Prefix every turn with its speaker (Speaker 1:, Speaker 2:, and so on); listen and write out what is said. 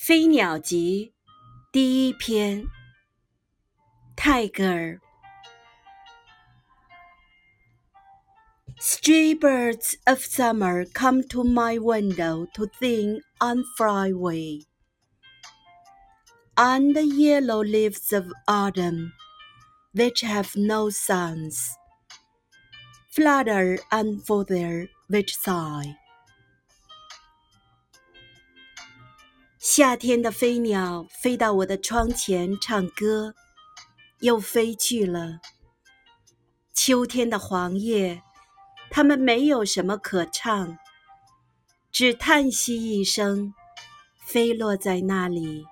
Speaker 1: 飞鸟集第一篇，泰戈尔。Stray birds of summer come to my window to sing on Friday, and the yellow leaves of autumn, which have no songs, flutter and father which sigh. 夏天的飞鸟飞到我的窗前唱歌，又飞去了。秋天的黄叶，它们没有什么可唱，只叹息一声，飞落在那里。